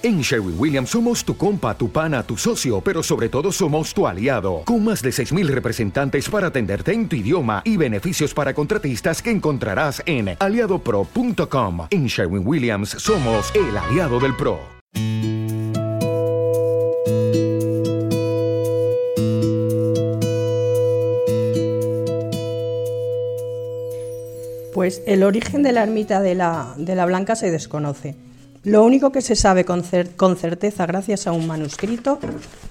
En Sherwin Williams somos tu compa, tu pana, tu socio, pero sobre todo somos tu aliado, con más de 6.000 representantes para atenderte en tu idioma y beneficios para contratistas que encontrarás en aliadopro.com. En Sherwin Williams somos el aliado del PRO. Pues el origen de la ermita de la, de la Blanca se desconoce. Lo único que se sabe con, certeza gracias a un manuscrito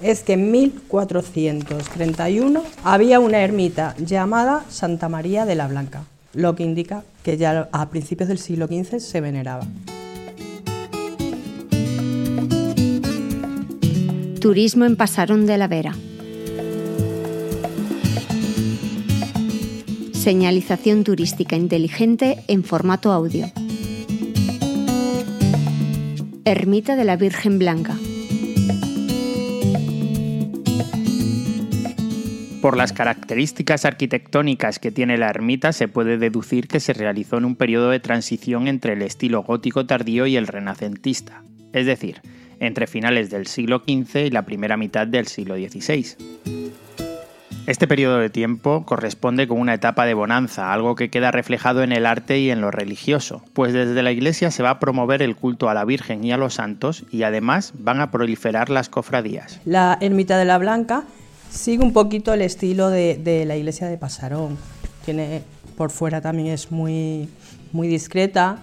es que en 1431 había una ermita llamada Santa María de la Blanca, lo que indica que ya a principios del siglo XV se veneraba. Turismo en Pasarón de la Vera. Señalización turística inteligente en formato audio. Ermita de la Virgen Blanca. Por las características arquitectónicas que tiene la ermita se puede deducir que se realizó en un periodo de transición entre el estilo gótico tardío y el renacentista, es decir, entre finales del siglo XV y la primera mitad del siglo XVI. Este periodo de tiempo corresponde con una etapa de bonanza, algo que queda reflejado en el arte y en lo religioso, pues desde la iglesia se va a promover el culto a la Virgen y a los santos y además van a proliferar las cofradías. La ermita de la Blanca sigue un poquito el estilo de, la iglesia de Pasarón. Tiene, por fuera también es muy, muy discreta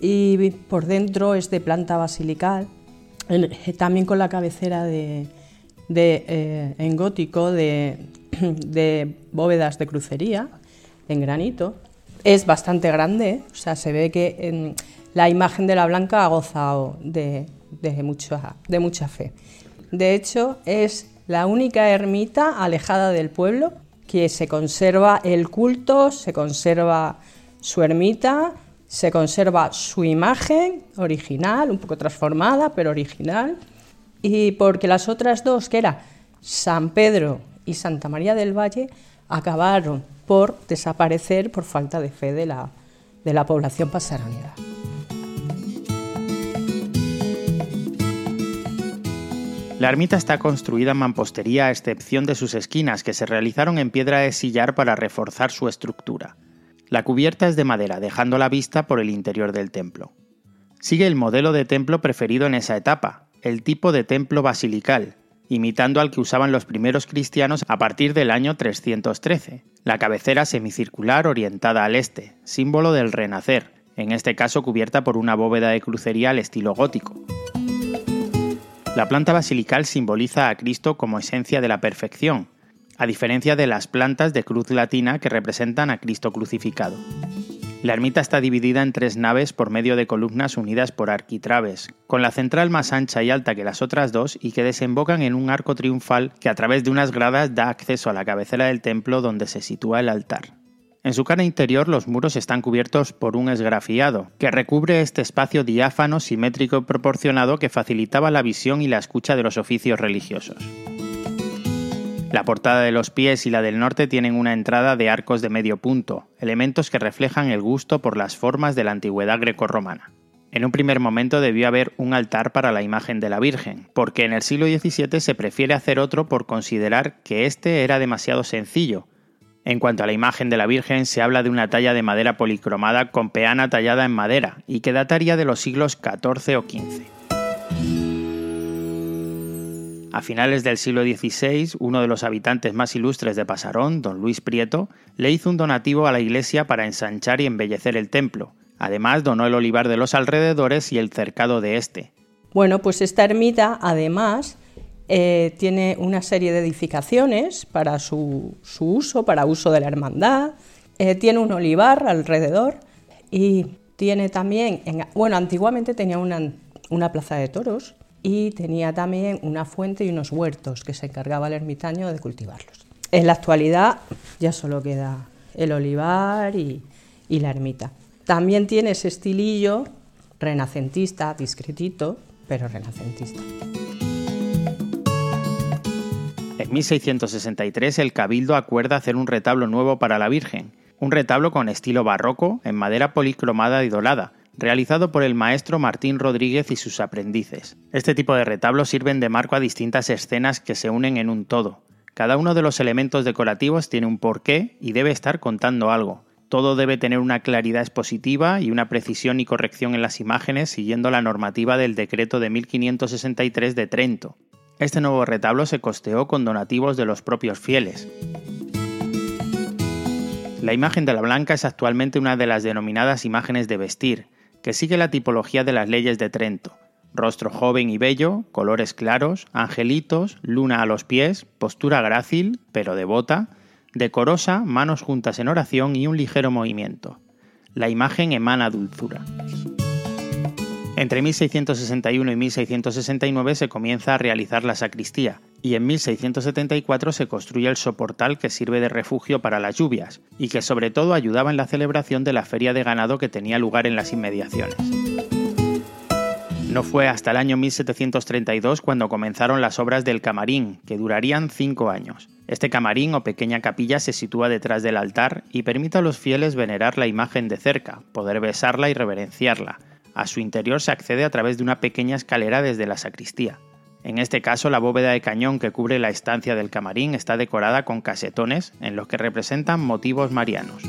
y por dentro es de planta basilical, también con la cabecera de, eh, en gótico de, de bóvedas de crucería en granito. Es bastante grande, o sea, se ve que en la imagen de la Blanca ha gozado de, de, mucha, de mucha fe. De hecho, es la única ermita alejada del pueblo que se conserva el culto, se conserva su ermita, se conserva su imagen original, un poco transformada, pero original, y porque las otras dos, que era San Pedro y Santa María del Valle acabaron por desaparecer por falta de fe de la, de la población pasaronera. La ermita está construida en mampostería a excepción de sus esquinas que se realizaron en piedra de sillar para reforzar su estructura. La cubierta es de madera, dejando la vista por el interior del templo. Sigue el modelo de templo preferido en esa etapa, el tipo de templo basilical, imitando al que usaban los primeros cristianos a partir del año 313, la cabecera semicircular orientada al este, símbolo del renacer, en este caso cubierta por una bóveda de crucería al estilo gótico. La planta basilical simboliza a Cristo como esencia de la perfección, a diferencia de las plantas de cruz latina que representan a Cristo crucificado. La ermita está dividida en tres naves por medio de columnas unidas por arquitraves, con la central más ancha y alta que las otras dos y que desembocan en un arco triunfal que a través de unas gradas da acceso a la cabecera del templo donde se sitúa el altar. En su cara interior los muros están cubiertos por un esgrafiado, que recubre este espacio diáfano, simétrico y proporcionado que facilitaba la visión y la escucha de los oficios religiosos. La portada de los pies y la del norte tienen una entrada de arcos de medio punto, elementos que reflejan el gusto por las formas de la antigüedad grecorromana. En un primer momento debió haber un altar para la imagen de la Virgen, porque en el siglo XVII se prefiere hacer otro por considerar que este era demasiado sencillo. En cuanto a la imagen de la Virgen, se habla de una talla de madera policromada con peana tallada en madera, y que dataría de los siglos XIV o XV. A finales del siglo XVI, uno de los habitantes más ilustres de Pasarón, don Luis Prieto, le hizo un donativo a la iglesia para ensanchar y embellecer el templo. Además, donó el olivar de los alrededores y el cercado de este. Bueno, pues esta ermita, además, eh, tiene una serie de edificaciones para su, uso, para uso de la hermandad. Eh, tiene un olivar alrededor y tiene también, bueno, antiguamente tenía una plaza de toros y tenía también una fuente y unos huertos que se encargaba el ermitaño de cultivarlos. En la actualidad ya solo queda el olivar y, la ermita. También tiene ese estilillo renacentista, discretito, pero renacentista. En 1663 el Cabildo acuerda hacer un retablo nuevo para la Virgen, un retablo con estilo barroco en madera policromada y dorada, realizado por el maestro Martín Rodríguez y sus aprendices. Este tipo de retablos sirven de marco a distintas escenas que se unen en un todo. Cada uno de los elementos decorativos tiene un porqué y debe estar contando algo. Todo debe tener una claridad expositiva y una precisión y corrección en las imágenes siguiendo la normativa del decreto de 1563 de Trento. Este nuevo retablo se costeó con donativos de los propios fieles. La imagen de la Blanca es actualmente una de las denominadas imágenes de vestir, que sigue la tipología de las leyes de Trento. Rostro joven y bello, colores claros, angelitos, luna a los pies, postura grácil, pero devota, decorosa, manos juntas en oración y un ligero movimiento. La imagen emana dulzura. Entre 1661 y 1669 se comienza a realizar la sacristía y en 1674 se construye el soportal que sirve de refugio para las lluvias y que sobre todo ayudaba en la celebración de la feria de ganado que tenía lugar en las inmediaciones. No fue hasta el año 1732 cuando comenzaron las obras del camarín, que durarían cinco años. Este camarín o pequeña capilla se sitúa detrás del altar y permite a los fieles venerar la imagen de cerca, poder besarla y reverenciarla, a su interior se accede a través de una pequeña escalera desde la sacristía. En este caso, la bóveda de cañón que cubre la estancia del camarín está decorada con casetones en los que representan motivos marianos.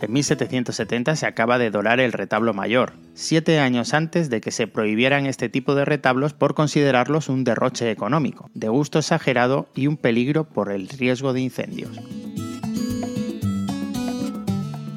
En 1770 se acaba de dorar el retablo mayor, siete años antes de que se prohibieran este tipo de retablos por considerarlos un derroche económico, de gusto exagerado y un peligro por el riesgo de incendios.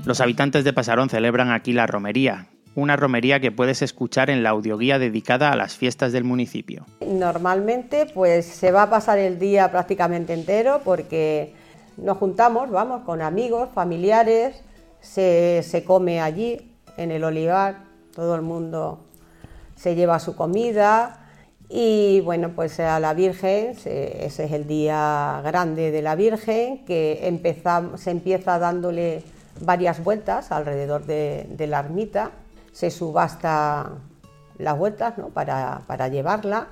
Los habitantes de Pasarón celebran aquí la romería, una romería que puedes escuchar en la audioguía dedicada a las fiestas del municipio. Normalmente pues se va a pasar el día prácticamente entero porque nos juntamos, vamos, con amigos, familiares, se, se come allí en el olivar, todo el mundo se lleva su comida y bueno, pues a la Virgen, ese es el día grande de la Virgen, que se empieza dándole varias vueltas alrededor de, la ermita, se subasta las vueltas para, para llevarla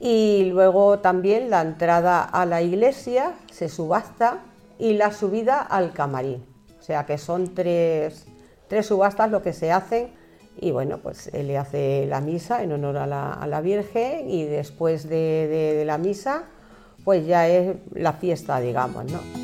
y luego también la entrada a la iglesia se subasta y la subida al camarín. O sea que son tres, tres subastas lo que se hacen y bueno, pues él le hace la misa en honor a la, a la Virgen y después de, de, la misa pues ya es la fiesta, digamos, ¿no?